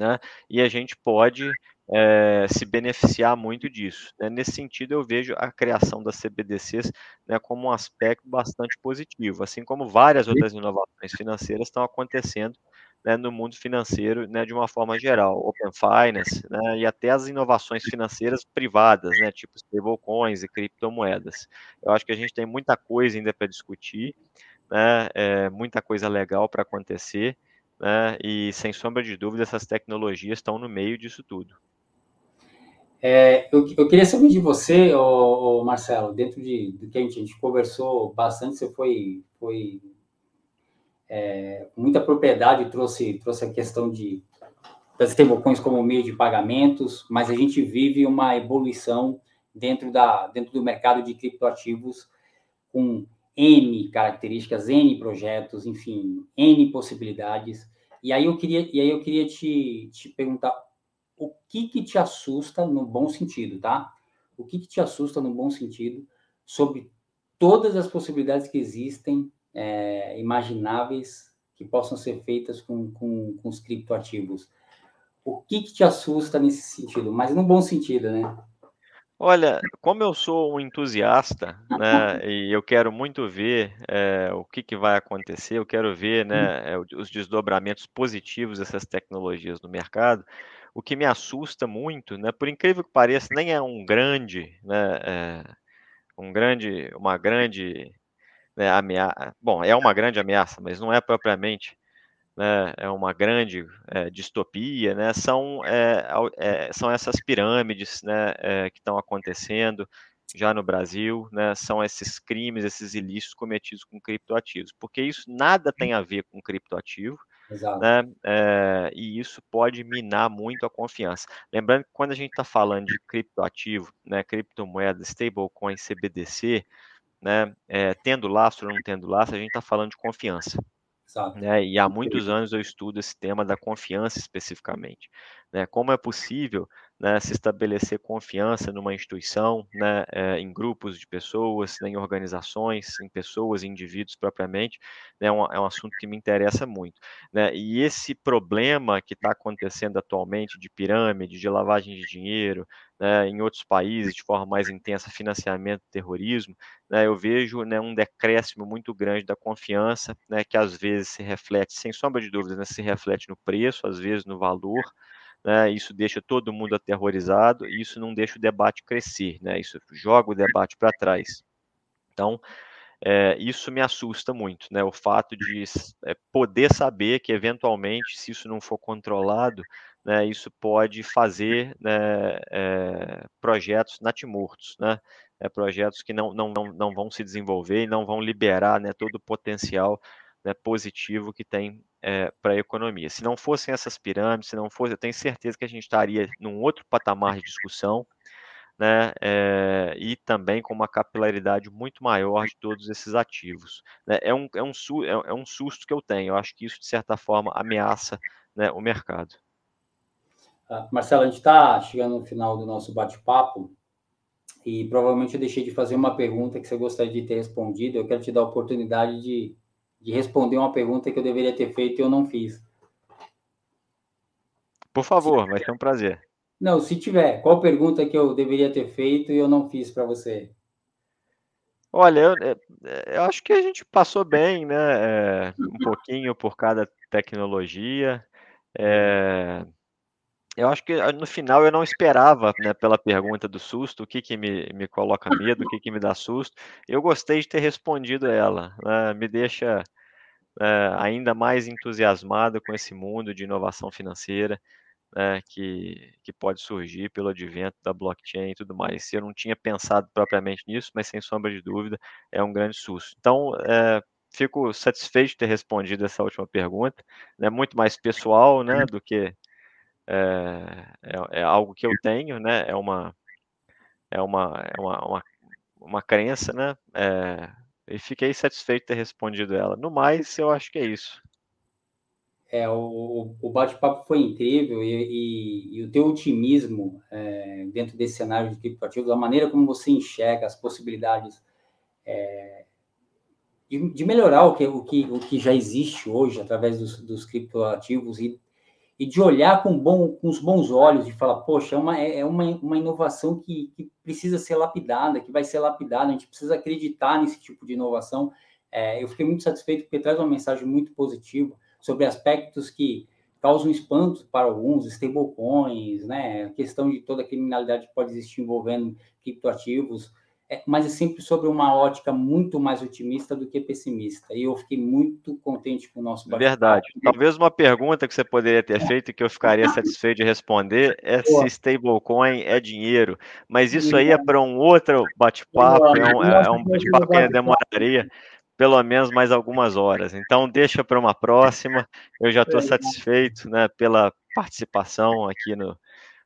né? E a gente pode é, se beneficiar muito disso. Né? Nesse sentido, eu vejo a criação das CBDCs né, como um aspecto bastante positivo, assim como várias outras inovações financeiras estão acontecendo né, no mundo financeiro né, de uma forma geral, Open Finance, né, e até as inovações financeiras privadas, né, tipo stablecoins e criptomoedas. Eu acho que a gente tem muita coisa ainda para discutir, né, é, muita coisa legal para acontecer, né? E sem sombra de dúvida, essas tecnologias estão no meio disso tudo. É, eu, eu, queria saber de você, ô, ô Marcelo, dentro de, do que a gente, a gente conversou bastante, você foi, foi é, muita propriedade, trouxe, trouxe a questão de das stablecoins como meio de pagamentos, mas a gente vive uma evolução dentro, da, dentro do mercado de criptoativos com N características, N projetos, enfim, N possibilidades. E aí eu queria, e aí eu queria te, te perguntar o que que te assusta no bom sentido, tá? O que que te assusta no bom sentido sobre todas as possibilidades que existem, é, imagináveis, que possam ser feitas com, com, com os criptoativos? O que que te assusta nesse sentido? Mas no bom sentido, né? Olha, como eu sou um entusiasta, né, e eu quero muito ver é, o que, que vai acontecer, eu quero ver né, eh, os desdobramentos positivos dessas tecnologias no mercado. o que me assusta muito, né, por incrível que pareça, nem é um grande, né, é, um grande, uma grande né, ameaça. Bom, é uma grande ameaça, mas não é propriamente né, é uma grande é, distopia, né, são, é, é, são essas pirâmides né, é, que estão acontecendo já no Brasil, né, são esses crimes, esses ilícitos cometidos com criptoativos, porque isso nada tem a ver com criptoativo, né, é, e isso pode minar muito a confiança. Lembrando que quando a gente está falando de criptoativo, né, criptomoeda, stablecoin, CBDC, né, tendo lastro ou não tendo lastro, a gente está falando de confiança. Né? E há muitos anos eu estudo esse tema da confiança especificamente. Né? Como é possível né, se estabelecer confiança numa instituição, né, é, em grupos de pessoas, né, em organizações, em pessoas, em indivíduos propriamente, né, é, um, é um assunto que me interessa muito. Né? E esse problema que está acontecendo atualmente de pirâmide, de lavagem de dinheiro, né, em outros países de forma mais intensa, financiamento do terrorismo, né, eu vejo né, um decréscimo muito grande da confiança, né, que às vezes se reflete, sem sombra de dúvidas, né, se reflete no preço, às vezes no valor, né, isso deixa todo mundo aterrorizado e isso não deixa o debate crescer, né, isso joga o debate para trás. Então, é, isso me assusta muito, né, o fato de é, poder saber que, eventualmente, se isso não for controlado, né, isso pode fazer né, é, projetos natimortos, né, é, projetos que não, não, não, vão se desenvolver e não vão liberar né, todo o potencial né, positivo que tem é, para a economia. Se não fossem essas pirâmides, se não fosse, eu tenho certeza que a gente estaria num outro patamar de discussão, né, é, e também com uma capilaridade muito maior de todos esses ativos. Né, é, um, é, um, é, é um susto que eu tenho, eu acho que isso, de certa forma, ameaça né, o mercado. Ah, Marcelo, a gente está chegando no final do nosso bate-papo e provavelmente eu deixei de fazer uma pergunta que você gostaria de ter respondido. Eu quero te dar a oportunidade de de responder uma pergunta que eu deveria ter feito e eu não fiz. Por favor, vai ser um prazer. Não, se tiver, qual pergunta que eu deveria ter feito e eu não fiz para você? Olha, eu, é, é, eu, acho que a gente passou bem, né? É, um pouquinho por cada tecnologia. É, eu acho que no final eu não esperava, né, pela pergunta do susto, o que, que me, me coloca medo, o que, que me dá susto. Eu gostei de ter respondido ela, né, me deixa é, ainda mais entusiasmado com esse mundo de inovação financeira né, que, que pode surgir pelo advento da blockchain e tudo mais. Eu não tinha pensado propriamente nisso, mas sem sombra de dúvida é um grande susto. Então, é, fico satisfeito de ter respondido essa última pergunta, né, muito mais pessoal né, do que é, é, é, algo que eu tenho, né? É uma, é uma, é uma, uma, uma crença, né? É, e fiquei satisfeito de ter respondido ela. No mais, eu acho que é isso. É, o, o bate-papo foi incrível e, e, e, o teu otimismo é, dentro desse cenário de criptoativos, a maneira como você enxerga as possibilidades é, de, de, melhorar o que, o, que, o que já existe hoje através dos, dos criptoativos e e de olhar com, bom, com os bons olhos, de falar, poxa, é uma, é, é uma, uma inovação que, que precisa ser lapidada, que vai ser lapidada, a gente precisa acreditar nesse tipo de inovação. É, eu fiquei muito satisfeito porque traz uma mensagem muito positiva sobre aspectos que causam espanto para alguns, stablecoins, né, a questão de toda a criminalidade que pode existir envolvendo criptoativos, mas é sempre sobre uma ótica muito mais otimista do que pessimista. E eu fiquei muito contente com o nosso bate Verdade. Talvez uma pergunta que você poderia ter feito e que eu ficaria satisfeito de responder é se stablecoin é dinheiro. Mas isso aí é para um outro bate-papo, é um, é um bate-papo que demoraria pelo menos mais algumas horas. Então, deixa para uma próxima. Eu já estou satisfeito né, pela participação aqui no,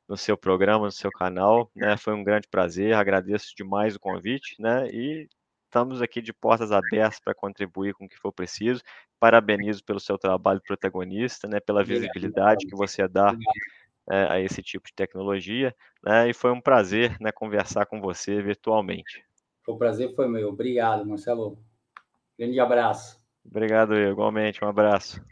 no seu programa, no seu canal, né? Foi um grande prazer, agradeço demais o convite, né? E estamos aqui de portas abertas para contribuir com o que for preciso. Parabenizo pelo seu trabalho protagonista, né? Pela visibilidade que você dá é, a esse tipo de tecnologia, né? E foi um prazer, né? Conversar com você virtualmente. O prazer foi meu. Obrigado, Marcelo. Grande abraço. Obrigado, igualmente. Um abraço.